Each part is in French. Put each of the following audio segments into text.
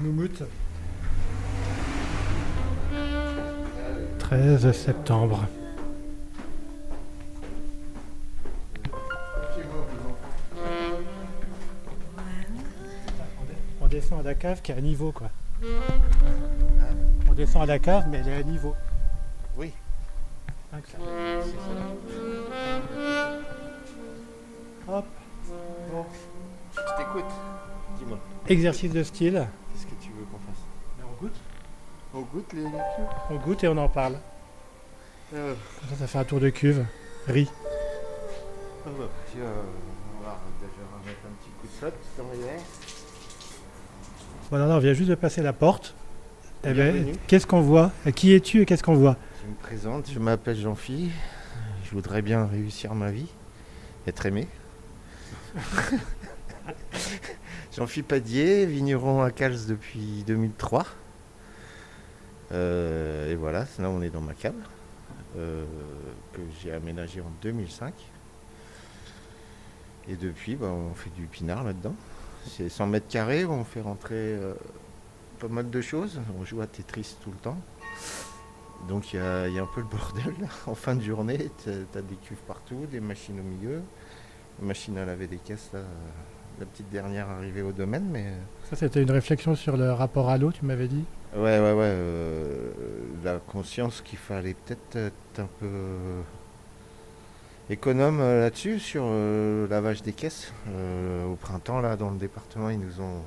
Moumout. 13 septembre. On descend à la cave qui est à niveau quoi. On descend à la cave mais elle est à niveau. Oui. Hein, Hop. Bon. Je t'écoute. Dis-moi. Exercice de style. Qu'est-ce que tu veux qu'on fasse On goûte On goûte les, les cuves On goûte et on en parle. euh, Comme ça, ça fait un tour de cuve. Riz. ah bah, puis, euh, On va déjà remettre un petit coup de flotte dans les. Voilà, là, on vient juste de passer la porte. Eh ben, qu'est-ce qu'on voit? Qui es-tu et qu'est-ce qu'on voit? Je me présente, je m'appelle Jean-Phi. Je voudrais bien réussir ma vie, être aimé. Jean-Phi Padier, vigneron à Cals depuis 2003. Euh, et voilà, là on est dans ma cave euh, que j'ai aménagée en 2005. Et depuis, bah, on fait du pinard là-dedans. C'est 100 mètres carrés, on fait rentrer euh, pas mal de choses. On joue à Tetris tout le temps. Donc il y, a un peu le bordel en fin de journée. Tu des cuves partout, des machines au milieu. Une machine à laver des caisses là. La petite dernière arrivée au domaine, mais euh, Ça, c'était une réflexion sur le rapport à l'eau, tu m'avais dit? ouais, ouais, ouais. euh, la conscience qu'il fallait peut-être être un peu économe euh, là-dessus, sur le lavage des caisses. Euh, au printemps, là, dans le département, ils nous ont,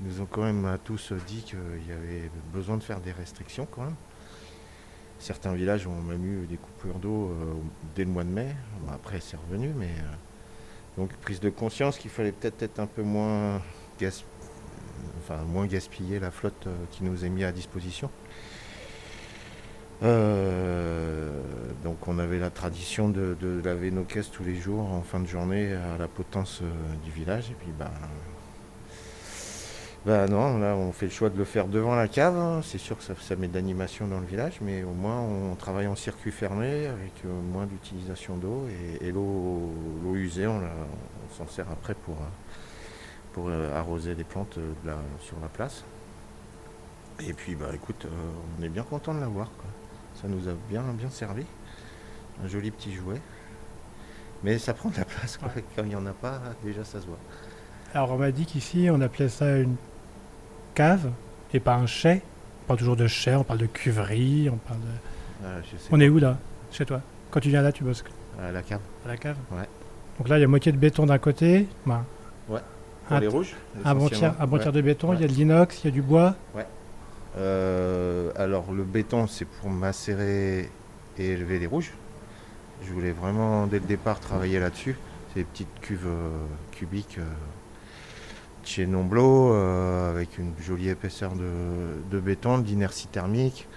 ils nous ont quand même à tous dit qu'il y avait besoin de faire des restrictions quand même. Certains villages ont même eu des coupures d'eau euh, dès le mois de mai. Bon, après, c'est revenu, mais donc prise de conscience qu'il fallait peut-être être un peu moins gas- enfin moins gaspiller la flotte euh, qui nous est mise à disposition. Euh, donc on avait la tradition de, de laver nos caisses tous les jours en fin de journée à la potence euh, du village et puis ben bah non, là on fait le choix de le faire devant la cave. hein. C'est sûr que ça, ça met de l'animation dans le village, mais au moins on travaille en circuit fermé avec euh, moins d'utilisation d'eau et, et l'eau usée on, s'en sert après pour, euh, pour euh, arroser des plantes euh, de la- sur la place. Et puis bah écoute, on est bien content de l'avoir. Ça nous a bien bien servi. Un joli petit jouet. Mais ça prend de la place quoi. Quand il n'y en a pas, déjà ça se voit. Alors, on m'a dit qu'ici, on appelait ça une cave et pas un chai. On parle toujours de chai, on parle de cuverie, on parle de... Ah, je sais On est où là? Chez toi Quand tu viens là, tu bosses. À la cave. à la cave? Ouais. Donc là, il y a moitié de béton d'un côté. ben, Pour un, les rouges un bon tiers, essentiellement. un bon Ouais. tiers de béton, il y a Ouais. de l'inox, il y a du bois. Euh, alors le béton c'est pour macérer et élever les rouges. Je voulais vraiment dès le départ travailler là-dessus. C'est des petites cuves euh, cubiques euh, chez Nomblo euh, avec une jolie épaisseur de, de béton, d'inertie thermique,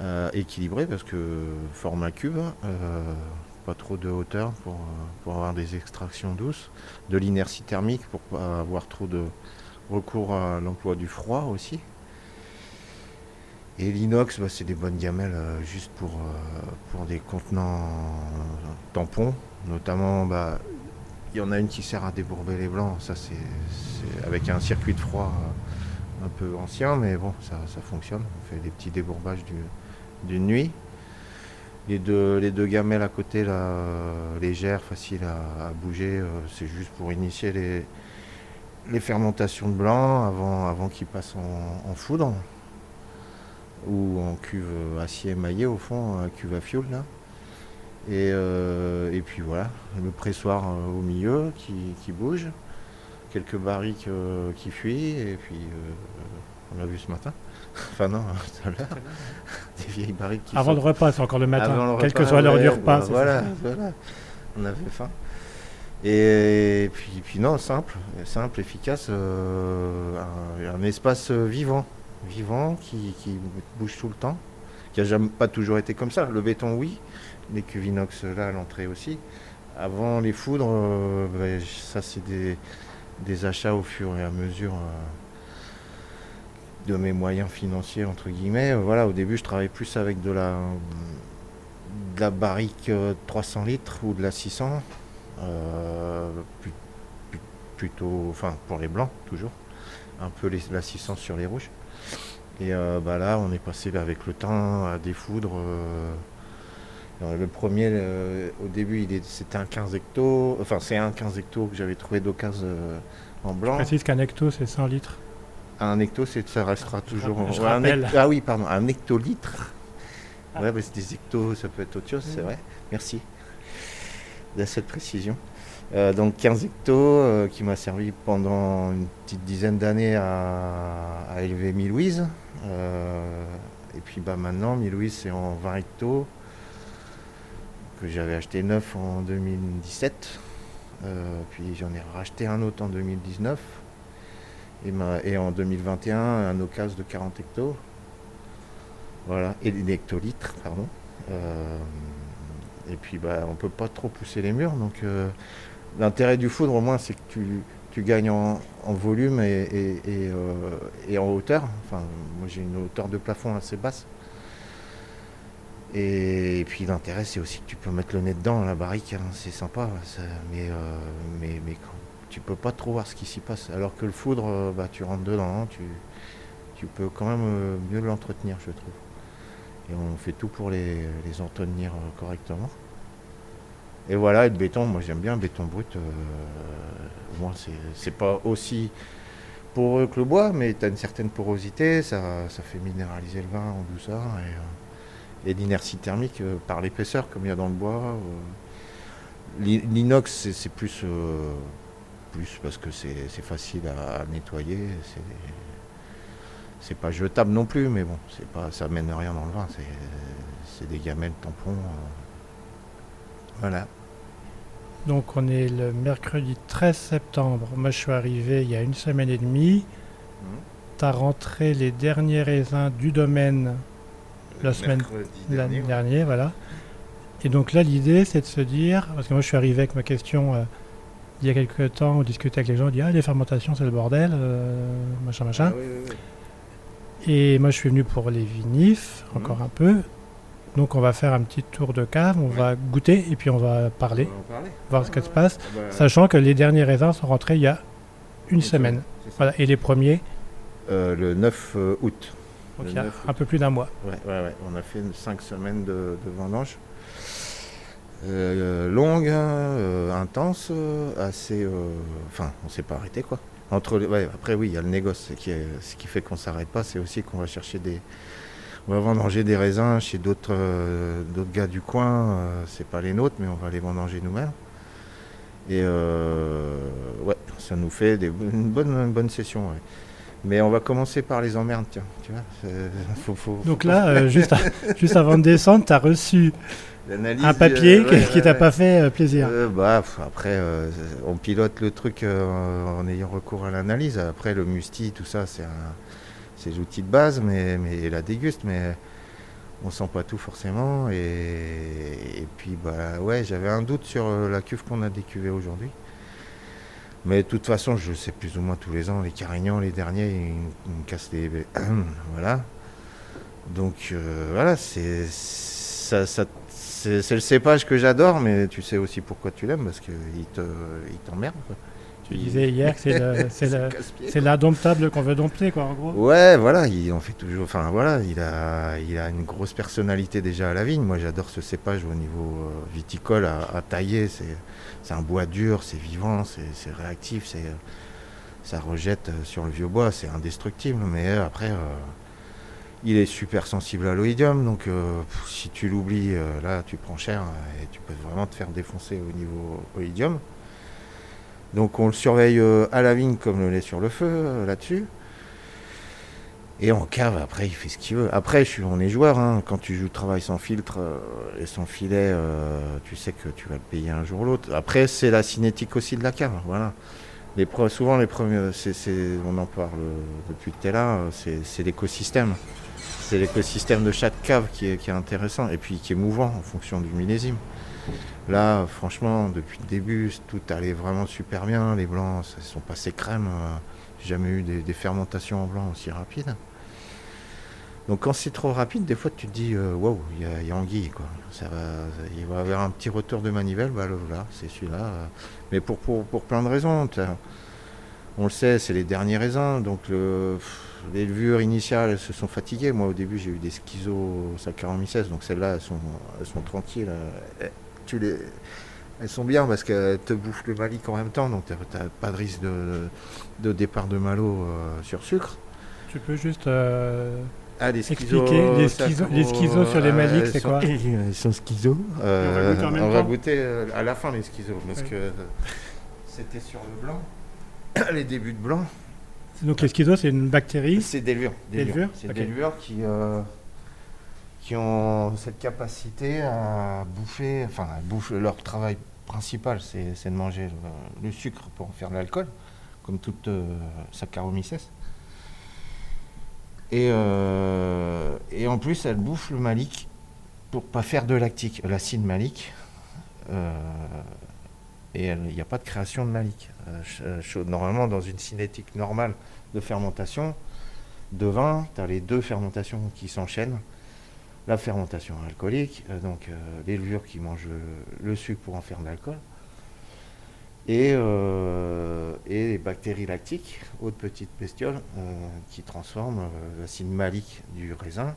euh, équilibré parce que format cube, euh, pas trop de hauteur pour, euh, pour avoir des extractions douces, de l'inertie thermique pour pas avoir trop de recours à l'emploi du froid aussi. Et l'inox, bah, c'est des bonnes gamelles juste pour, pour des contenants tampons. Notamment, bah, il y en a une qui sert à débourber les blancs. Ça, c'est avec un circuit de froid euh, un peu ancien, mais bon, ça, ça fonctionne. On fait des petits débourbages du- d'une nuit. Les deux, les deux gamelles à côté, euh, légères, faciles à, bouger, euh, c'est juste pour initier les, les fermentations de blanc avant, avant qu'ils passent en, foudre ou en cuve acier émaillé au fond, cuve à fioul là. Et, euh, et puis voilà, le pressoir euh, au milieu qui, qui bouge, quelques barriques euh, qui fuient, et puis euh, on l'a vu ce matin. enfin non, tout à l'heure, des vieilles barriques qui Avant sont- le repas, c'est encore le matin, avant le quelle que soit l'heure du repas. bah, voilà, ça. voilà, on avait faim. Et puis, puis non, simple, simple, efficace, euh, un, un espace vivant, vivant qui, qui bouge tout le temps, qui a jamais pas toujours été comme ça. Le béton, oui, les cuves inox là à l'entrée aussi. Avant les foudres, euh, ben, ça c'est des, achats au fur et à mesure euh, de mes moyens financiers entre guillemets. Euh, Voilà, au début je travaillais plus avec de la de la barrique euh, 300 litres ou de la 600, euh, plus- plus- plutôt, enfin pour les blancs toujours. un peu l'assistance sur les rouges. Et euh, bah là, on est passé avec le temps à des foudres. Euh, le premier, au début, c'était un 15 hecto. Enfin, c'est un 15 hecto que j'avais trouvé d'occasion en blanc. Je précise qu'un hecto, c'est 100 litres. Un hecto, ça restera ah, toujours. un ah oui, pardon, un hectolitre. Ah. Ouais, c'est des hectos, ça peut être autre chose, c'est vrai. Merci de cette précision. Euh, donc 15 hectos euh, qui m'a servi pendant une petite dizaine d'années à, élever mi-louise. Euh, et puis bah, maintenant, mi-louise c'est en 20 hectos que j'avais acheté neuf en 2017. puis j'en ai racheté un autre en 2019. Et, et en 2021, un occasion de 40 hectos. Voilà, et hectolitres, pardon. et puis bah, on peut pas trop pousser les murs, donc L'intérêt du foudre, au moins, c'est que tu, gagnes en, volume euh, et, en hauteur. Enfin, moi, j'ai une hauteur de plafond assez basse. Et, puis l'intérêt, c'est aussi que tu peux mettre le nez dedans, la barrique, hein, c'est sympa. mais, euh, mais, mais tu peux pas trop voir ce qui s'y passe. Alors que le foudre, euh, bah, tu rentres dedans, tu, tu peux quand même mieux l'entretenir, je trouve. Et on fait tout pour les, les entretenir correctement. Et voilà, et le béton, moi j'aime bien le béton brut. Euh, moi, c'est pas aussi poreux que le bois, mais tu as une certaine porosité, ça, fait minéraliser le vin en douceur. Et, euh, l'inertie thermique euh, par l'épaisseur, comme il y a dans le bois. L'inox, c'est plus, plus parce que c'est facile à, nettoyer. C'est pas jetable non plus, mais bon, pas, ça mène rien dans le vin. C'est des gamelles, tampons. voilà. Donc on est le mercredi 13 septembre. Moi je suis arrivé il y a une semaine et demie. Mmh. Tu as rentré les derniers raisins du domaine la semaine l'année dernière, voilà. Et donc là l'idée c'est de se dire, parce que moi je suis arrivé avec ma question euh, il y a quelques temps, on discutait avec les gens, on dit ah les fermentations c'est le bordel, euh, machin machin. Ah et moi je suis venu pour les vinifs, mmh. encore un peu. Donc on va faire un petit tour de cave, on va goûter et puis on va parler, voir ce qui se passe, ah bah, sachant que les derniers raisins sont rentrés il y a une semaine. Voilà. Et les premiers euh, Le 9 euh, août. Donc il y a un peu plus d'un mois. Ouais, ouais, ouais, on a fait 5 semaines de, vendange. Euh, longue, intense, assez. Enfin, on s'est pas arrêté quoi. Entre après, oui, il y a le négoce. Qui ce qui fait qu'on s'arrête pas, c'est aussi qu'on va chercher des, on va vendanger des raisins chez d'autres euh, gars du coin. Euh, c'est pas les nôtres, mais on va les vendanger nous-mêmes. Et euh, ouais, ça nous fait des, une, bonne, bonne session. Mais on va commencer par les emmerdes, tiens. Tu vois, Donc là, juste, juste avant de descendre, tu as reçu un papier qui t'a pas fait plaisir. bah, après, on pilote le truc en ayant recours à l'analyse. Après, le musti, tout ça, c'est un c'est l'outil de base, mais, mais la déguste, mais on sent pas tout forcément. Et, puis, bah ouais, j'avais un doute sur euh, la cuve qu'on a décuvée aujourd'hui. Mais de toute façon, je sais plus ou moins tous les ans, les Carignans, les derniers, ils, me cassent les. voilà. Donc euh, voilà, c'est ça, c'est le cépage que j'adore, mais tu sais aussi pourquoi tu l'aimes, parce qu'il t'emmerde. Te, tu disais hier que c'est l'indomptable qu'on veut dompter, quoi, en gros. Ouais, voilà, il en fait toujours. Enfin, voilà, il a, il a une grosse personnalité déjà à la vigne. Moi, j'adore ce cépage au niveau euh, viticole à, tailler. C'est un bois dur, c'est vivant, c'est réactif, ça rejette euh, sur le vieux bois, c'est indestructible. Mais euh, après, il est super sensible à l'oïdium, donc si tu l'oublies, là, tu prends cher et tu peux vraiment te faire défoncer au niveau oïdium. Donc on le surveille euh, à la vigne comme le lait sur le feu euh, là-dessus. Et en cave, après, il fait ce qu'il veut. Après, on est joueur. Hein. Quand tu joues travail sans filtre euh, et sans filet, tu sais que tu vas le payer un jour ou l'autre. Après, c'est la cinétique aussi de la cave. Voilà. Souvent, les premiers, on en parle depuis que tu es là, c'est l'écosystème. C'est l'écosystème de chaque cave qui est, qui est intéressant et puis qui est mouvant en fonction du millésime. Là, franchement, depuis le début, tout allait vraiment super bien. Les blancs, ça sont passés crème. Euh, j'ai jamais eu des, fermentations en blanc aussi rapides. Donc quand c'est trop rapide, des fois tu te dis euh, waouh, il y, a anguille quoi. Ça va, il va y avoir un petit retour de manivelle, bah là, c'est celui-là. Mais pour, plein de raisons. on le sait, c'est les derniers raisins, donc les levures initiales se sont fatiguées. Moi, au début, j'ai eu des schizos Saccharomyces, donc celles-là, elles sont, elles tranquilles. Eh, tu les, elles sont bien parce qu'elles te bouffent le malic en même temps, donc tu n'as pas de risque de, départ de malo euh, sur sucre. Tu peux juste euh, ah, les expliquer les, schizos sur les malics, c'est quoi Ils sont schizos. on va goûter, euh, à la fin les schizos, parce que c'était sur le blanc, les débuts de blanc. Donc les schizos, c'est une bactérie C'est des levures. Des, levures. C'est des levures qui, qui ont cette capacité à bouffer, enfin, à bouffer leur travail principal, c'est de manger le, sucre pour en faire de l'alcool, comme toute euh, Saccharomyces. Et, euh, et en plus, elle bouffe le malic pour pas faire de lactique, l'acide malique. Euh, et il n'y a pas de création de malic. normalement, dans une cinétique normale de fermentation, de vin, tu as les deux fermentations qui s'enchaînent la fermentation alcoolique, euh, donc euh, les levures qui mangent le, sucre pour en faire de l'alcool, et, euh, les bactéries lactiques, autres petites bestioles, qui transforment l'acide malique du raisin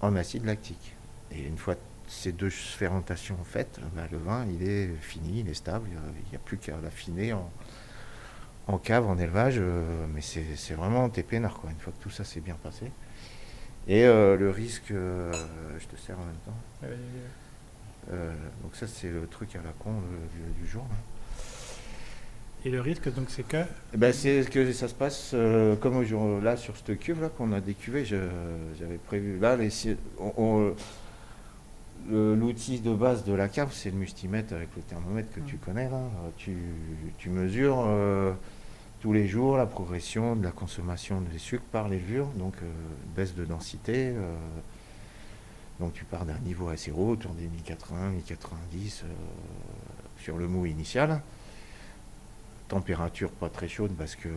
en acide lactique. Et une fois ces deux fermentations faites, bah, le vin il est fini, il est stable, il n'y a, plus qu'à l'affiner en, cave, en élevage, mais c'est vraiment tes peinards, quoi, une fois que tout ça s'est bien passé. Et euh, le risque, euh, je te sers en même temps. Euh, donc ça c'est le truc à la con du, jour. Et le risque, donc, c'est que eh ben, C'est que ça se passe comme au jour, là sur cette cuve là qu'on a décuvé. J'avais prévu. Là, l'outil de base de la cave, c'est le mustimètre avec le thermomètre que tu connais. Là. Tu, tu mesures tous les jours la progression de la consommation des sucres par les levures, donc euh, baisse de densité. Euh, donc tu pars d'un niveau assez haut, autour des 1080, 1090 euh, sur le mou initial. Température pas très chaude parce que,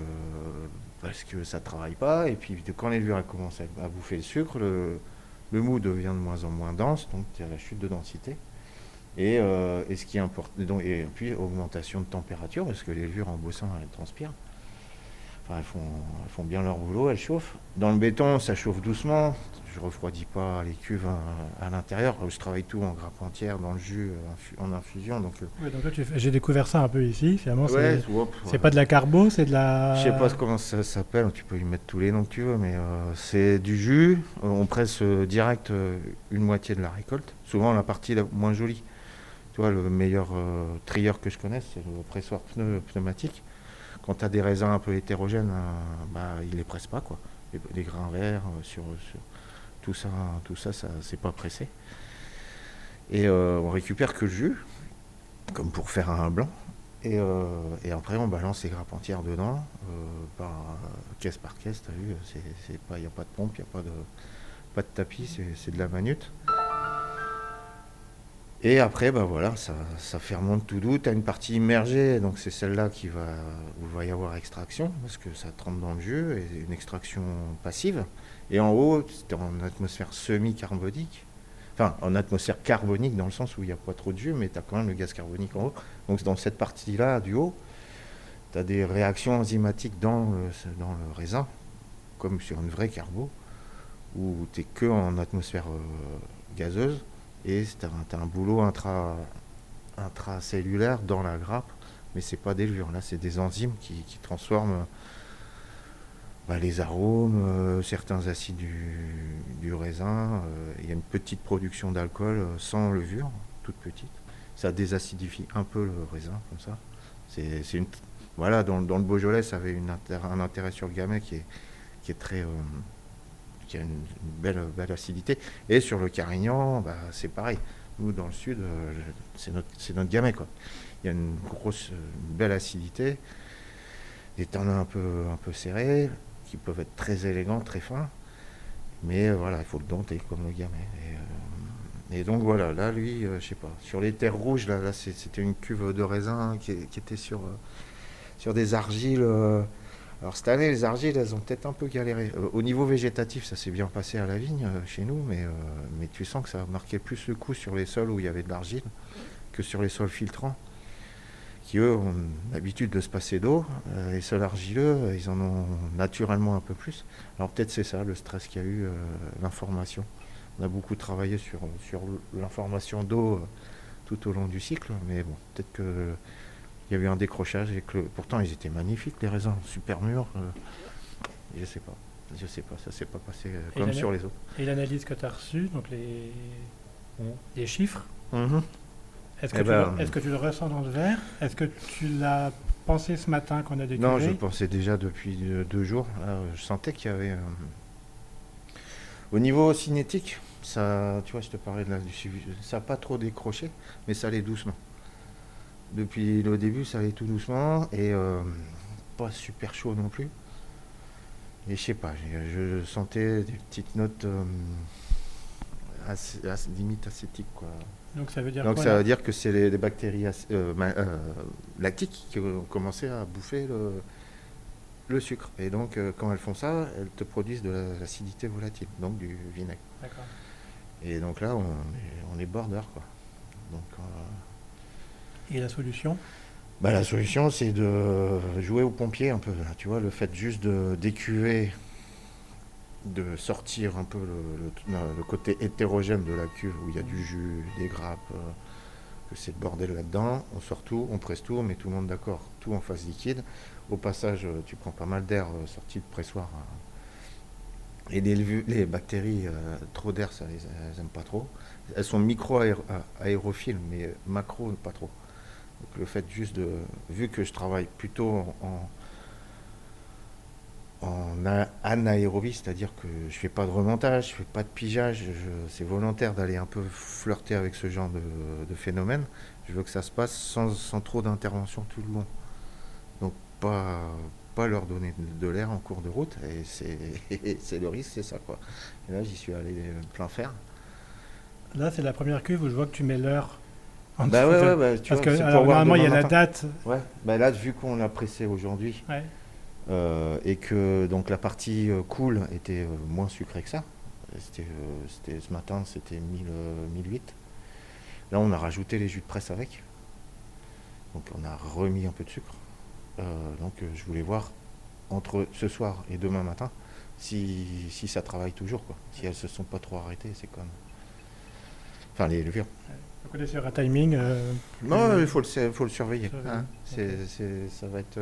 parce ça ne travaille pas. Et puis quand les levures commencent à, bouffer le sucre, le, mou devient de moins en moins dense, donc il y a la chute de densité. Et, ce qui et puis augmentation de température, parce que les levures en bossant, elles transpirent elles, font, bien leur boulot, elles chauffent. Dans le béton, ça chauffe doucement. Je refroidis pas les cuves à, l'intérieur. Je travaille tout en grappe entière, dans le jus, en infusion. Donc, euh. j'ai découvert ça un peu ici. Finalement, c'est pas de la carbo, c'est de la. Je sais pas comment ça s'appelle. Tu peux y mettre tous les noms que tu veux, mais euh, c'est du jus. On presse euh, direct une moitié de la récolte. Souvent la partie la moins jolie. Tu vois, le meilleur trieur que je connaisse, c'est le pressoir pneumatique quand tu as des raisins un peu hétérogènes, euh, bah, ils les pressent pas, quoi. Les, grains verts, euh, sur, tout ça, tout ça, c'est pas pressé. Et euh, on récupère que le jus, comme pour faire un blanc. Et, après, on balance les grappes entières dedans, caisse par caisse, tu as vu, il n'y a pas de pompe, il n'y a pas de, pas de tapis, c'est de la manute. Et après, bah voilà, ça, ça fermente tout doux. Tu as une partie immergée, donc c'est celle-là qui va, où il va y avoir extraction, parce que ça trempe dans le jus, et une extraction passive. Et en haut, c'est en atmosphère semi-carbonique, enfin en atmosphère carbonique dans le sens où il n'y a pas trop de jus, mais tu as quand même le gaz carbonique en haut. Donc dans cette partie-là du haut, tu as des réactions enzymatiques dans le, dans le raisin, comme sur une vraie carbo, où tu n'es que en atmosphère euh, gazeuse et c'est un, un, boulot intra, intracellulaire dans la grappe, mais c'est pas des levures, là c'est des enzymes qui, transforment bah, les arômes, euh, certains acides du, raisin. Euh, il y a une petite production d'alcool euh, sans levure, toute petite. Ça désacidifie un peu le raisin, comme ça. C'est, voilà, dans, le Beaujolais, ça avait un intérêt sur le gamay qui est très qui a une, belle, acidité. Et sur le Carignan, bah, c'est pareil. Nous, dans le sud, euh, c'est notre. Quoi. Il y a une grosse, belle acidité, des tanins un peu, un serrés, qui peuvent être très élégants, très fins. Mais euh, voilà, il faut le dompter comme le gamay. Et, euh, donc voilà, là, lui, je sais pas. Sur les terres rouges, là, c'était une cuve de raisin qui, était sur des argiles alors cette année, les argiles, elles ont peut-être un peu galéré. Euh, au niveau végétatif, ça s'est bien passé à la vigne euh, chez nous, mais, euh, mais tu sens que ça a marqué plus le coup sur les sols où il y avait de l'argile que sur les sols filtrants, qui eux ont l'habitude de se passer d'eau. Les sols argileux, ils en ont naturellement un peu plus. Alors peut-être c'est ça, le stress qu'il y a eu, l'information. On a beaucoup travaillé sur, sur l'information d'eau tout au long du cycle, mais bon, peut-être que il y a eu un décrochage et que pourtant ils étaient magnifiques les raisins, super mûrs. je sais pas, je sais pas, ça s'est pas passé comme sur les autres. Et l'analyse que tu as reçue, donc les, les chiffres, mhm. Est-ce que, eh ben, est que, tu le ressens dans le verre? Est-ce que tu l'as pensé ce matin qu'on a découvert? Non, je pensais déjà depuis deux jours. je sentais qu'il y avait. Euh, au niveau cinétique, ça, tu vois, je te parlais de la, du ça n'a pas trop décroché, mais ça allait doucement. Depuis le début, ça allait tout doucement et euh, pas super chaud non plus. Et je sais pas, je, sentais des petites notes euh, limite acétiques, quoi. Donc ça veut dire Donc ça veut dire que c'est les, bactéries euh, euh, lactiques qui ont commencé à bouffer le, sucre. Et donc euh, quand elles font ça, elles te produisent de l'acidité volatile, donc du vinaigre. D'accord. Et donc là, on est, on est border. Quoi. Donc, Et la solution bah, La solution, c'est de jouer au pompier un peu. Tu vois, le fait juste de d'écuver de sortir un peu le, côté hétérogène de la cuve où il y a du jus, des grappes, euh, que c'est le bordel là-dedans. On sort tout, on presse tout, on met tout le monde d'accord, tout en phase liquide. Au passage, euh, tu prends pas mal d'air euh, sorti de pressoir. et les, les bactéries, trop d'air, ça les elles aiment pas trop. Elles sont micro-aérophiles, mais macro, pas trop. Donc le fait juste de, vu que je travaille plutôt en en anaérobie, c'est-à-dire que je fais pas de remontage, je fais pas de pigeage, c'est volontaire d'aller un peu flirter avec ce genre de, phénomène. Je veux que ça se passe sans, trop d'intervention tout le long. Donc pas, pas leur donner de, l'air en cours de route, et c'est le risque, c'est ça quoi. Et là j'y suis allé plein fer. Là c'est la première cuve où je vois que tu mets l'heure. Bah ouais, ouais, bah, Parce que normalement il y a la date. Ouais, bah là vu qu'on l'a pressé aujourd'hui. Euh, et que donc la partie euh, cool était euh, moins sucrée que ça. C'était, ce matin, c'était 1000, 1008. Là, on a rajouté les jus de presse avec. Donc, on a remis un peu de sucre. donc, je voulais voir entre ce soir et demain matin si, si ça travaille toujours. Quoi. Si elles se sont pas trop arrêtées, c'est comme. Enfin, les levures. Vous connaissez un timing Non, il faut le, faut le surveiller. Hein. ça va être.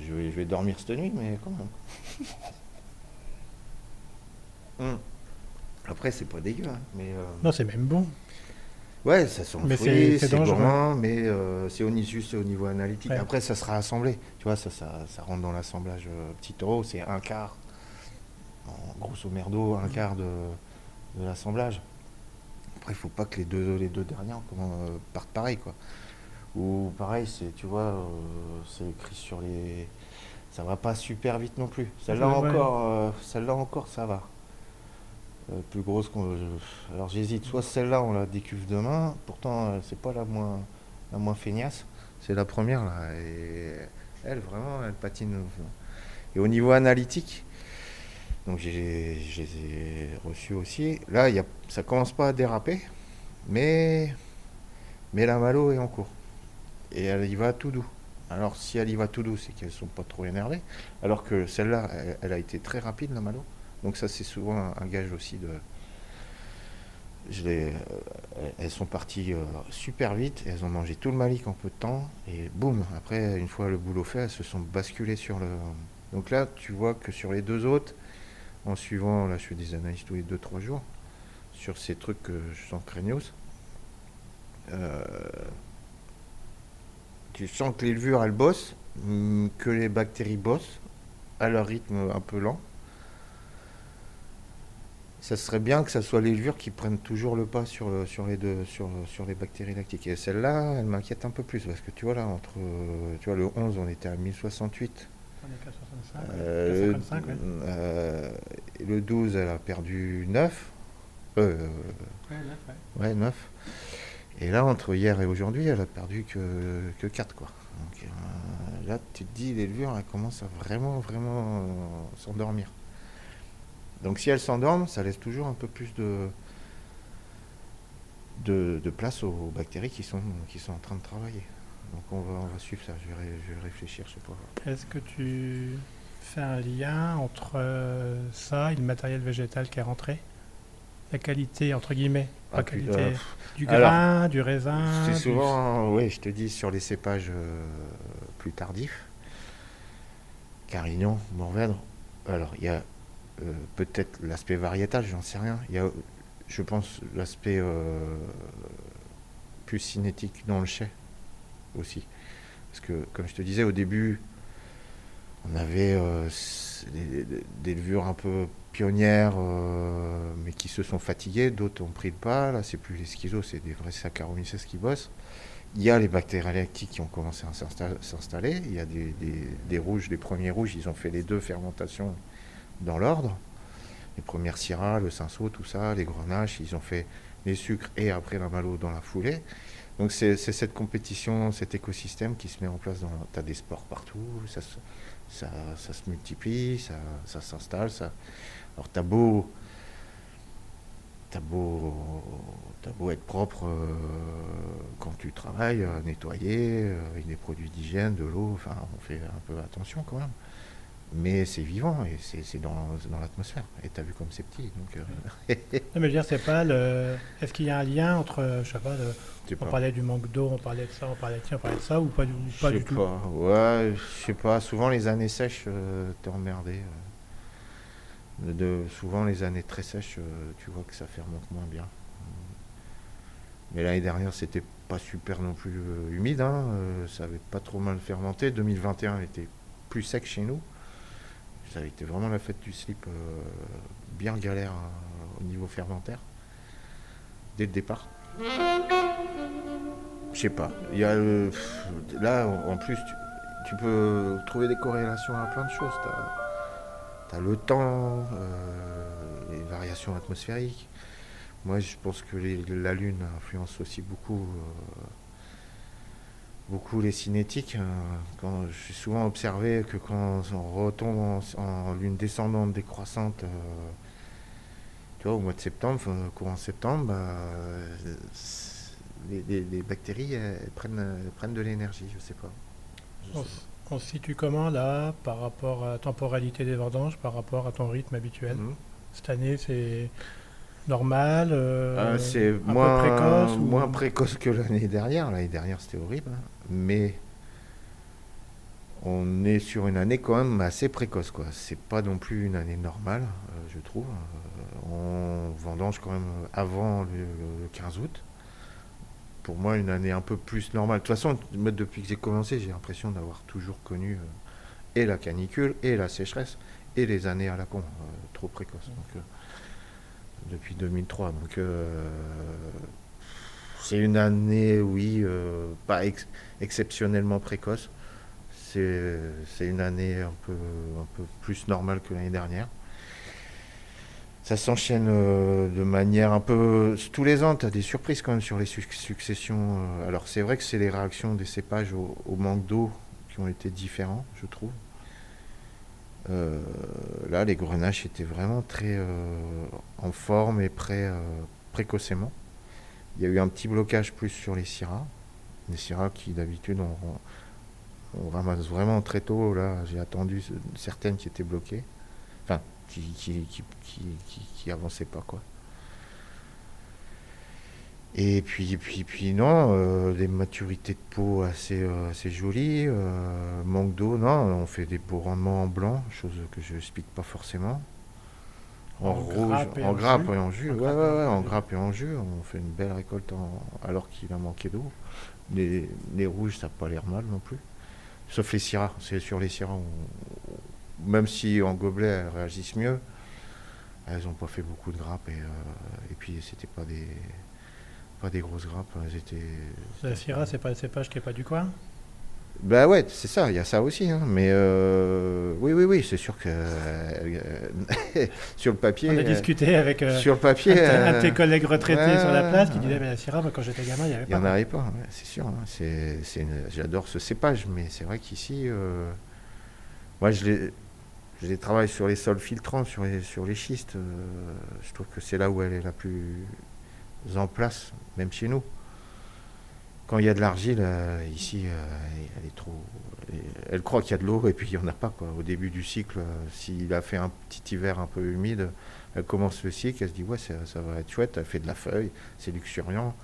Je vais, dormir cette nuit, mais quand même. Hum. Après, c'est pas dégueu. Hein, mais, euh, Non, c'est même bon. Ouais, ça sent mais c'est gourmand, mais euh, c'est au, au niveau analytique. Après, ça sera assemblé. Tu vois, ça, ça, ça rentre dans l'assemblage euh, petit euro, c'est un quart, en grosso merdo, un quart de, de l'assemblage. Après, il faut pas que les deux, les deux derniers partent pareil, quoi. Ou pareil, c'est, tu vois, euh, c'est écrit sur les. Ça va pas super vite non plus. Celle-là encore, euh, celle-là encore, ça va. Euh, plus grosse qu'on. Alors j'hésite. Soit celle-là, on la décuve demain. Pourtant, c'est pas la moins, la moins feignasse. C'est la première là. Et elle, vraiment, elle patine. Et au niveau analytique, donc j'ai, j'ai reçu aussi. Là, y a, ça commence pas à déraper, mais, mais la malo est en cours et elle y va tout doux. Alors si elle y va tout doux, c'est qu'elles sont pas trop énervées. Alors que celle-là, elle, a été très rapide, la Malo. Donc ça, c'est souvent un, gage aussi de... Je euh, elles sont parties euh, super vite, elles ont mangé tout le malik en peu de temps, et boum, après, une fois le boulot fait, elles se sont basculées sur le... Donc là, tu vois que sur les deux autres, en suivant, là je fais des analyses tous les 2-3 jours, sur ces trucs que je sens craignos, euh, tu sens que les levures, elles bossent, que les bactéries bossent à leur rythme un peu lent. Ça serait bien que ce soit les levures qui prennent toujours le pas sur, les, les bactéries lactiques. Et celle-là, elle m'inquiète un peu plus parce que tu vois là, entre tu vois, le 11, on était à 1068. On est à 65, euh, euh, le 12, elle a perdu 9. Euh, ouais, 9, ouais. ouais 9. Et là, entre hier et aujourd'hui, elle a perdu que, que 4. Quoi. Donc, euh, là, tu te dis, les levures, elles commencent à vraiment, vraiment euh, s'endormir. Donc si elles s'endorment, ça laisse toujours un peu plus de, de, place aux bactéries qui sont, qui sont en train de travailler. Donc on va, on va suivre ça, je vais, je vais réfléchir, je sais pas. Est-ce que tu fais un lien entre euh, ça et le matériel végétal qui est rentré? La qualité, entre guillemets, Ah, la qualité euh, du alors, grain, du raisin C'est du- souvent, oui, je te dis, sur les cépages euh, plus tardifs. Carignan, Mourvèdre. Alors, il y a euh, peut-être l'aspect variétal, j'en sais rien. Il y a, je pense, l'aspect euh, plus cinétique dans le chai aussi. Parce que, comme je te disais, au début, on avait euh, des, levures un peu pionnières, euh, mais qui se sont fatiguées. D'autres ont pris le pas. Là, c'est plus les schizos, c'est des vrais Saccharomyces qui bossent. Il y a les bactéries lactiques qui ont commencé à s'insta- s'installer. Il y a des, rouges, les premiers rouges, ils ont fait les deux fermentations dans l'ordre. Les premières syrahs, le cinsault, tout ça, les grenaches, ils ont fait les sucres et après la malo dans la foulée. Donc c'est cette compétition, cet écosystème qui se met en place. Tu as des sports partout, ça, se- multiplie, ça, s'installe. Ça... Alors tu as beau, t'as beau, t'as beau être propre euh, quand tu travailles, euh, nettoyer, euh, avec des produits d'hygiène, de l'eau, enfin on fait un peu attention quand même. Mais c'est vivant et c'est dans, dans l'atmosphère. Et tu as vu comme c'est petit. Donc, euh, Non, mais je veux dire, c'est pas le. Est-ce qu'il y a un lien entre, euh, je sais pas, le- on pas- parlait du manque d'eau, on parlait de ça, on parlait de ci, on parlait de ça, ou pas du, pas tout? pas. Ouais, je sais pas. Souvent les années sèches, euh, t'es emmerdé. euh. De, souvent les années très sèches, tu vois que ça fermente moins bien. Mais l'année dernière, c'était pas super non plus humide. hein, ça avait pas trop mal fermenté. 2021 était plus sec chez nous. Ça a été vraiment la fête du slip, euh, bien galère euh, au niveau fermentaire dès le départ. Je sais pas. Il y a pff, là, en plus, tu, peux trouver des corrélations à plein de choses. Tu as, le temps, euh, les variations atmosphériques. Moi, je pense que la Lune influence aussi beaucoup, euh, beaucoup les cinétiques. hein. Quand, j'ai souvent observé que quand on retombe en, en Lune descendante décroissante, euh, tu vois, au mois de septembre, courant septembre, bah, euh, les, les- les bactéries elles prennent, elles prennent de l'énergie, je sais pas. Je On, sais s- on se situe comment là par rapport à la temporalité des vendanges, par rapport à ton rythme habituel? Pas. Mhm. Cette année, c'est normal euh, Ah, c'est moins précoce ou- moins précoce que l'année dernière. L'année dernière, c'était horrible. hein. Mais on est sur une année quand même assez précoce. quoi. C'est pas non plus une année normale, euh, je trouve. Euh, on vendange quand même avant le, le 15 août. Pour moi, une année un peu plus normale. De toute façon, depuis que j'ai commencé, j'ai l'impression d'avoir toujours connu euh, et la canicule, et la sécheresse, et les années à la con, trop. Donc, euh, depuis 2003. Donc, euh, c'est une année, oui, euh, pas ex- exceptionnellement précoce. C'est une année un peu, un peu plus normale que l'année dernière. Ça s'enchaîne euh, de manière un peu... Tous les ans, tu as des surprises quand même sur les suc- successions. Alors c'est vrai que c'est les réactions des cépages au, au manque d'eau qui ont été différents, je trouve. Euh, là, les grenaches étaient vraiment très euh, en forme et prêts euh, précocement. Il y a eu un petit blocage plus sur les syrahs. Les syrahs qui d'habitude on, ramasse vraiment très tôt. Là, j'ai attendu ce- certaines qui étaient bloquées. Enfin, qui- qui avançaient pas quoi. Et puis, puis, puis non, euh, des maturités de peau assez, euh, assez jolies, euh, manque d'eau, non, on fait des beaux rendements en blanc, chose que je explique pas forcément. En, En rouge, grappe en en grappe jus. et en jus, En ouais, grappe ouais, ouais, en grappe et en jus, on fait une belle récolte en- alors qu'il a manqué d'eau. Les, les rouges, ça n'a pas l'air mal non plus. Sauf les syrahs, c'est sur les syrahs, on- même si en gobelet elles réagissent mieux, elles n'ont pas fait beaucoup de grappes et, et puis c'était pas des pas des grosses grappes, elles étaient. La Syrah, c'est pas le cépage qui est pas du coin Bah ouais, c'est ça, il y a ça aussi, hein, mais euh, oui, oui, oui, c'est sûr que euh, sur le papier. On a discuté avec euh, sur le papier. un, de tes- collègues retraités sur la place qui disait mais la Syrah, moi, quand j'étais gamin, il n'y avait Il pas. n'y en avait pas, ouais, c'est sûr. hein. C'est, J'adore ce cépage, mais c'est vrai qu'ici, moi je les, je les travaille sur les sols filtrants, sur les, sur les schistes. je trouve que c'est là où elle est la plus en place, même chez nous. quand il y a de l'argile, euh, ici, euh, elle est trop. Elle croit qu'il y a de l'eau et puis il n'y en a pas. Au début du cycle, euh, s'il a fait un petit hiver un peu humide, elle commence le cycle, elle se dit Ouais, ça, va être chouette, elle fait de la feuille, c'est luxuriant.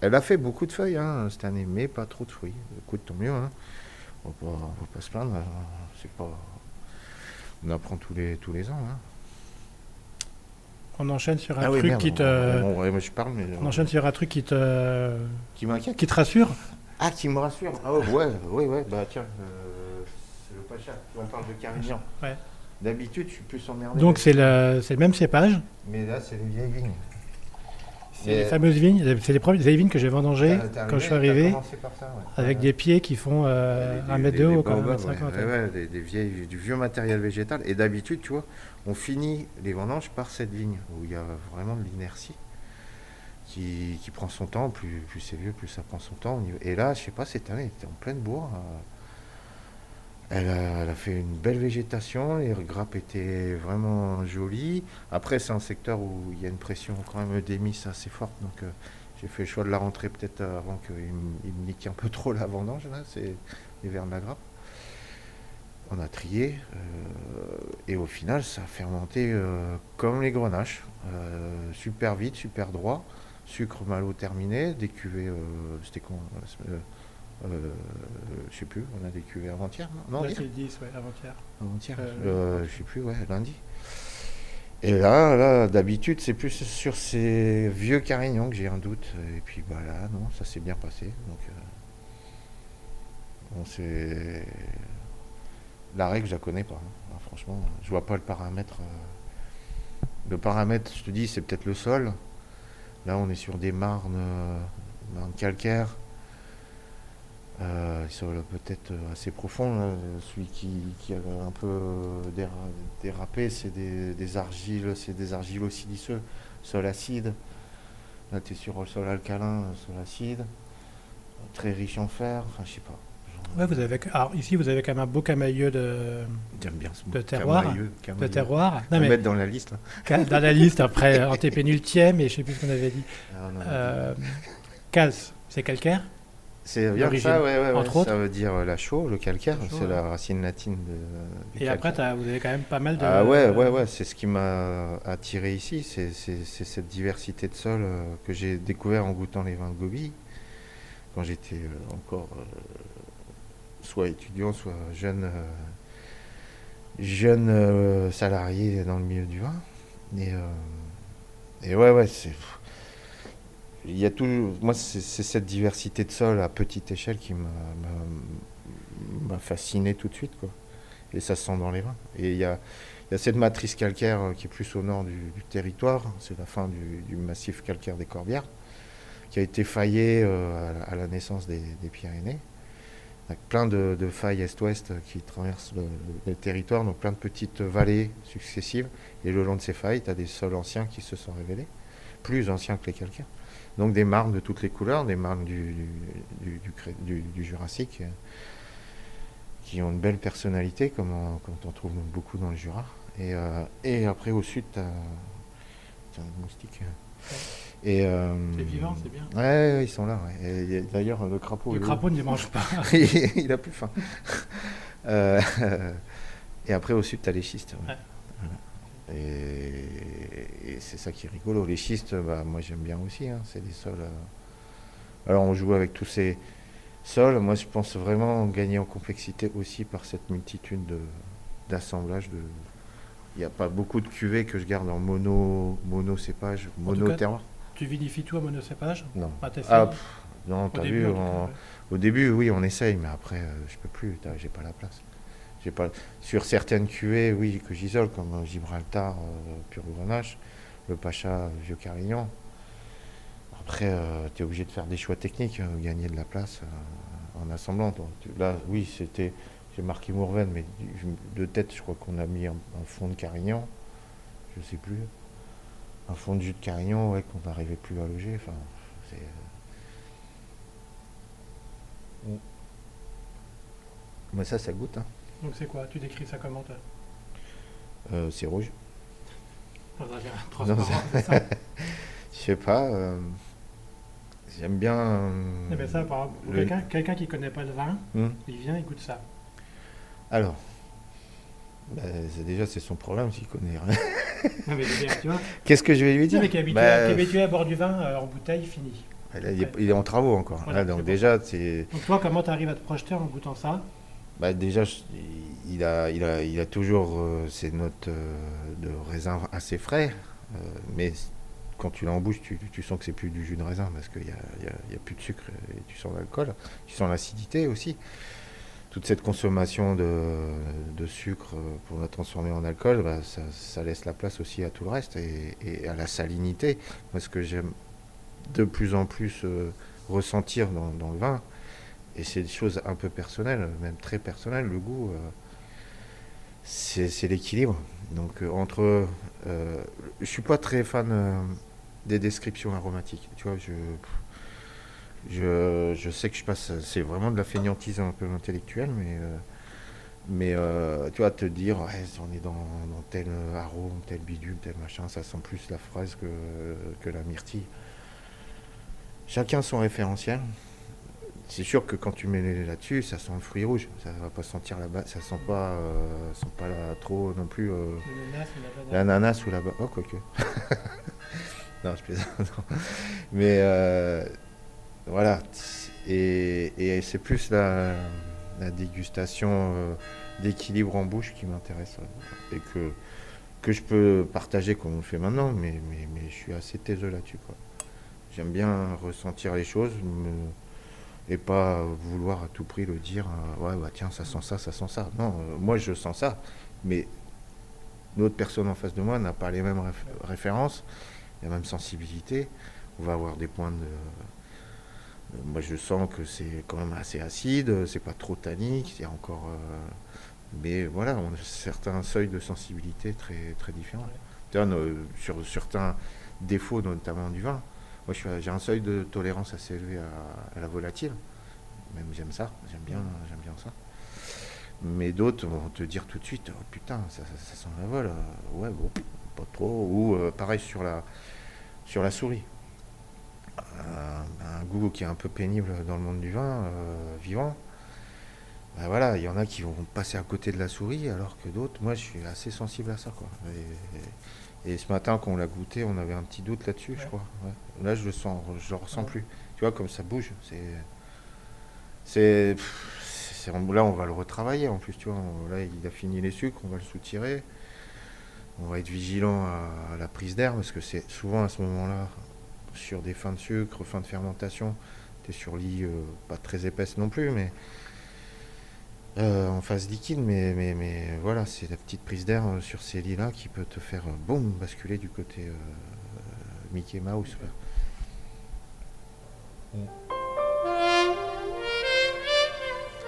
Elle a fait beaucoup de feuilles hein, cette année, mais pas trop de fruits. Écoute, tant mieux. Hein. On on va pas se plaindre. hein. C'est pas. On apprend tous les, tous les ans. On enchaîne sur un Ah oui, truc merde, qui te. bon, ouais, moi je parle, mais. On enchaîne sur un truc qui te. Qui m'inquiète qui te rassure. Ah, qui me rassure Ah ouais, ouais, ouais, ouais, bah tiens, euh, c'est le Pacha. On parle de Carignan. Ouais. D'habitude, je suis plus emmerdé. Donc c'est le, c'est le même cépage. Mais là, c'est les vieilles vignes. C'est les fameuses vignes. C'est les premières vieilles vignes que j'ai vendangées quand je suis arrivé, ça, ouais. avec Ouais. des pieds qui font euh, Des- un des- mètre des- de des haut, quand même, baobabs, 1m50. ouais, ouais, des, des vieilles, du vieux matériel végétal. Et d'habitude, tu vois, on finit les vendanges par cette vigne où il y a vraiment de l'inertie qui, qui prend son temps. Plus, plus c'est vieux, plus ça prend son temps. Et là, je sais pas, cette année, était en pleine bourre. euh, Elle a, fait une belle végétation, les grappes étaient vraiment jolies. Après, c'est un secteur où il y a une pression quand même d'émis assez forte, donc euh, j'ai fait le choix de la rentrer peut-être avant qu'il me, nique un peu trop la vendange, là, c'est les vers de la grappe. On a trié, euh, et au final, ça a fermenté euh, comme les grenaches, super vite, super droit, sucre malo terminé, des cuvées, c'était quand euh, euh, Je sais plus, on a des cuvées avant-hier, non, non hier c'est le 10, ouais, avant-hier. avant-hier, Euh, euh, je sais plus, ouais, lundi. Et là, là d'habitude, c'est plus sur ces vieux carignons que j'ai un doute. Et puis bah là, non, ça s'est bien passé. Donc, euh, bon, c'est la règle, je la connais pas. hein. Franchement, je vois pas le paramètre. euh, Le paramètre, je te dis, c'est peut-être le sol. Là, on est sur des marnes, euh, marnes calcaires. Euh, sol peut-être assez profond. là. Celui qui, qui a un peu déra- dérapé, c'est des, des argiles, c'est des argiles siliceux, sol acide. Là, tu es sur le sol alcalin, sol acide, très riche en fer. Enfin, je sais pas. Ouais, vous avez, alors ici, vous avez quand même un beau camailleux de, bien ce mot. de terroir. Camailleux, de camailleux. terroir. Non, mais mettre dans la liste. là. ca- dans la liste, après, antépénultième, et je sais plus ce qu'on avait dit. Ah, non, non. Euh, calce, c'est calcaire? C'est bien ça, ouais, ouais, ouais. entre autres. Ça veut dire euh, la chaux, le calcaire. C'est la racine latine de, du Et après, calcaire. vous avez quand même pas mal de. Ah ouais, ouais, ouais, c'est ce qui m'a attiré ici, c'est cette diversité de sol euh, que j'ai découvert en goûtant les vins de Gobi, quand j'étais euh, encore euh, soit étudiant, soit jeune, euh, jeune euh, salarié dans le milieu du vin. Et, euh, et ouais, ouais, c'est... Il y a moi, c'est cette diversité de sol à petite échelle qui m'a- fasciné tout de suite, quoi. Et ça se sent dans les vins. Et il y a, cette matrice calcaire euh, qui est plus au nord du, territoire, c'est la fin du, massif calcaire des Corbières, qui a été faillé euh, à, la, naissance des, des Pyrénées. Avec plein de, failles est-ouest qui traversent le, le territoire, donc plein de petites vallées successives. Et le long de ces failles, tu as des sols anciens qui se sont révélés, plus anciens que les calcaires. Donc des marnes de toutes les couleurs, des marnes du, du, du, cré- du- du Jurassique, euh, qui ont une belle personnalité, comme on, comme on trouve beaucoup dans le Jura. Et, euh, et après, au sud, tu as, un moustique. Et, euh, C'est vivant, c'est bien. Ouais, ouais, ils sont là. ouais. D'ailleurs, le crapaud. Le crapaud ne les mange pas. il a plus faim. Euh, et après, au sud, tu as les schistes. ouais. Ouais. Voilà. Et, et c'est ça qui est rigolo. Les schistes, bah, moi j'aime bien aussi. hein. C'est des sols. euh, Alors, on joue avec tous ces sols. Moi, je pense vraiment gagner en complexité aussi par cette multitude de- d'assemblages. De... Il n'y a pas beaucoup de cuvées que je garde en mono, mono cépage, mono terroir. Tu vinifies tout à monocépage Non. Pas testé Ah, pff, non, t'as début, vu, au début, oui, on essaye, mais après, euh, je peux plus, j'ai pas la place. Sur certaines cuvées, oui, que j'isole, comme euh, Gibraltar, euh, pur grenache, le Pacha, vieux Carignan. Après, tu es obligé de faire des choix techniques, euh, gagner de la place euh, en assemblant. Donc, là, oui, c'était, j'ai marqué Mourven, mais de tête, je crois qu'on a mis un, fond de Carignan, je sais plus. Un fond de jus de Carignan, ouais, qu'on n'arrivait plus à loger. Enfin, c'est. euh, Mais ça, ça goûte. Hein. Donc c'est quoi? Tu décris ça comment toi? Euh, c'est rouge. Transparent, c'est ça? Je sais pas. euh, J'aime bien. Eh ben ça, par exemple, quelqu'un, quelqu'un qui connaît pas le vin, Hmm. il vient, il goûte ça. Alors, bah, c'est déjà c'est son problème s'il connaît rien. Non, mais je veux dire, tu vois, Qu'est-ce que je vais lui dire? Mais qui est habitué, Bah, qui est habitué à boire du vin euh, en bouteille, fini. là, il, est, il est en travaux encore. Voilà, Là, donc c'est bon. déjà, c'est Donc toi, comment tu arrives à te projeter en goûtant ça? Bah, déjà il a, il a, il a toujours euh, ses notes euh, de raisin assez frais, euh, mais quand tu l'as en bouche, tu, tu sens que c'est plus du jus de raisin parce qu'il n'y a, y y a plus de sucre et tu sens l'alcool, tu sens l'acidité aussi. Toute cette consommation de, de sucre pour la transformer en alcool, bah, ça, laisse la place aussi à tout le reste et, à la salinité. Moi, ce que j'aime de plus en plus euh, ressentir dans le vin, et c'est des choses un peu personnelles, même très personnelles, le goût, euh, c'est l'équilibre. Donc euh, entre... Euh, je suis pas très fan euh, des descriptions aromatiques. Tu vois, je, je, je sais que je passe... C'est vraiment de la fainéantise un peu intellectuelle, mais... mais tu vois, te dire, on est dans, dans tel arôme, tel bidule, tel machin, ça sent plus la fraise que, que la myrtille. Chacun son référentiel. C'est sûr que quand tu mets les là-dessus, ça sent le fruit rouge. Ça va pas sentir la base, ça sent pas, euh, sent pas la- trop non plus euh, L'ananas ou la banane Oh, quoique. non, je plaisante. non. Mais euh, voilà. Et, et c'est plus la, la dégustation euh, d'équilibre en bouche qui m'intéresse. ouais. Et que, que je peux partager comme on le fait maintenant, mais, mais, mais je suis assez taiseux là-dessus. J'aime bien ressentir les choses me- et pas vouloir à tout prix le dire. euh, ouais, bah tiens, ça sent ça, ça sent ça. Non, euh, moi je sens ça. Mais l'autre personne en face de moi n'a pas les mêmes réf- références, la même sensibilité. On va avoir des points de. de- Moi, je sens que c'est quand même assez acide, c'est pas trop tannique, il y a encore. euh, Mais voilà, on a certains seuils de sensibilité très, très différents. Sur certains défauts, notamment du vin, moi j'ai un seuil de tolérance assez élevé à, la volatile. Même j'aime ça, j'aime bien, j'aime bien ça. Mais d'autres vont te dire tout de suite, oh putain, ça, sent la vol. euh, ouais, bon, pas trop. Ou euh, pareil sur la, sur la souris. Un, goût qui est un peu pénible dans le monde du vin, euh, vivant. Ben voilà, il y en a qui vont passer à côté de la souris, alors que d'autres, moi, je suis assez sensible à ça, quoi. Ce matin, quand on l'a goûté, on avait un petit doute là-dessus, je crois. Ouais. Là, je le sens, je le ressens Ouais. plus. Tu vois, comme ça bouge, c'est, c'est, là, on va le retravailler en plus, tu vois. On- là, il a fini les sucres, on va le soutirer. On va être vigilant à, à la prise d'air parce que c'est souvent à ce moment-là, sur des fins de sucre, fins de fermentation, tu es sur lit euh, pas très épaisse non plus, mais euh, en phase liquide, mais, mais, mais voilà, c'est la petite prise d'air euh, sur ces lits-là qui peut te faire euh, boum, basculer du côté euh, Mickey Mouse.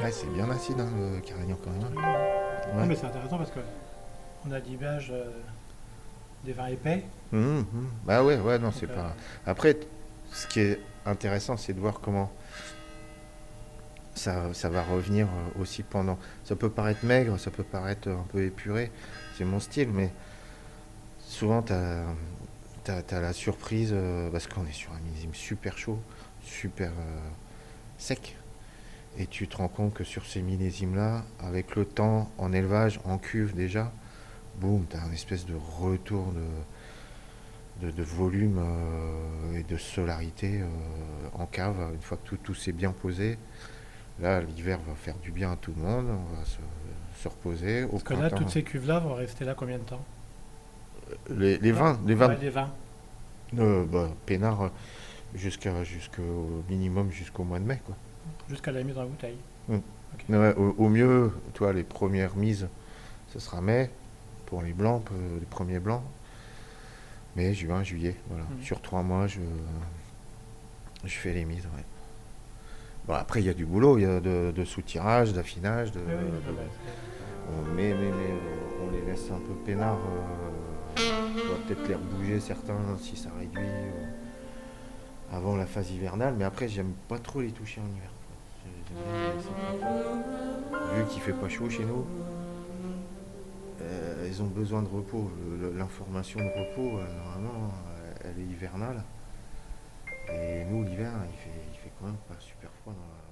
Ouais, c'est bien acide hein, le carignan quand même. Non, mais c'est intéressant parce que on a l'image euh, des vins épais. Mhm, mhm. Bah ouais, ouais, non, c'est pas. Après, ce qui est intéressant, c'est de voir comment ça, va revenir euh, aussi pendant. Ça peut paraître maigre, ça peut paraître un peu épuré, c'est mon style, mais souvent, tu as, la surprise, euh, parce qu'on est sur un millésime super chaud, super euh, sec, et tu te rends compte que sur ces millésimes-là, avec le temps, en élevage, en cuve déjà, boum, tu as un espèce de retour de, volume et de solarité en cave, une fois que tout s'est bien posé. Là, l'hiver va faire du bien à tout le monde, on va se, se reposer. Au Parce que là, toutes ces cuves-là vont rester là combien de temps? Les, les vins, les vins Ouais, les vins. euh, bah, peinard euh, jusqu'à, jusqu'au minimum jusqu'au mois de mai. Quoi. Jusqu'à la mise en bouteille. Mais ouais, au, au mieux, toi, les premières mises, ce sera mai pour les blancs, peu- les premiers blancs. Mai, juin, juillet, voilà. Mhm. Sur trois mois, je, je fais les mises. ouais. Bon, après, il y a du boulot, il y a de, de soutirage, d'affinage. De, Oui, oui, c'est- on, mais, mais, mais euh, on les laisse un peu peinards. euh, on va peut-être les rebouger certains si ça réduit euh, avant la phase hivernale. Mais après, j'aime pas trop les toucher en hiver. Vu qu'il fait pas chaud chez nous, euh, ils ont besoin de repos. L'information de repos, euh, normalement, euh, elle est hivernale. Et nous, l'hiver, il fait quand même pas super froid dans la,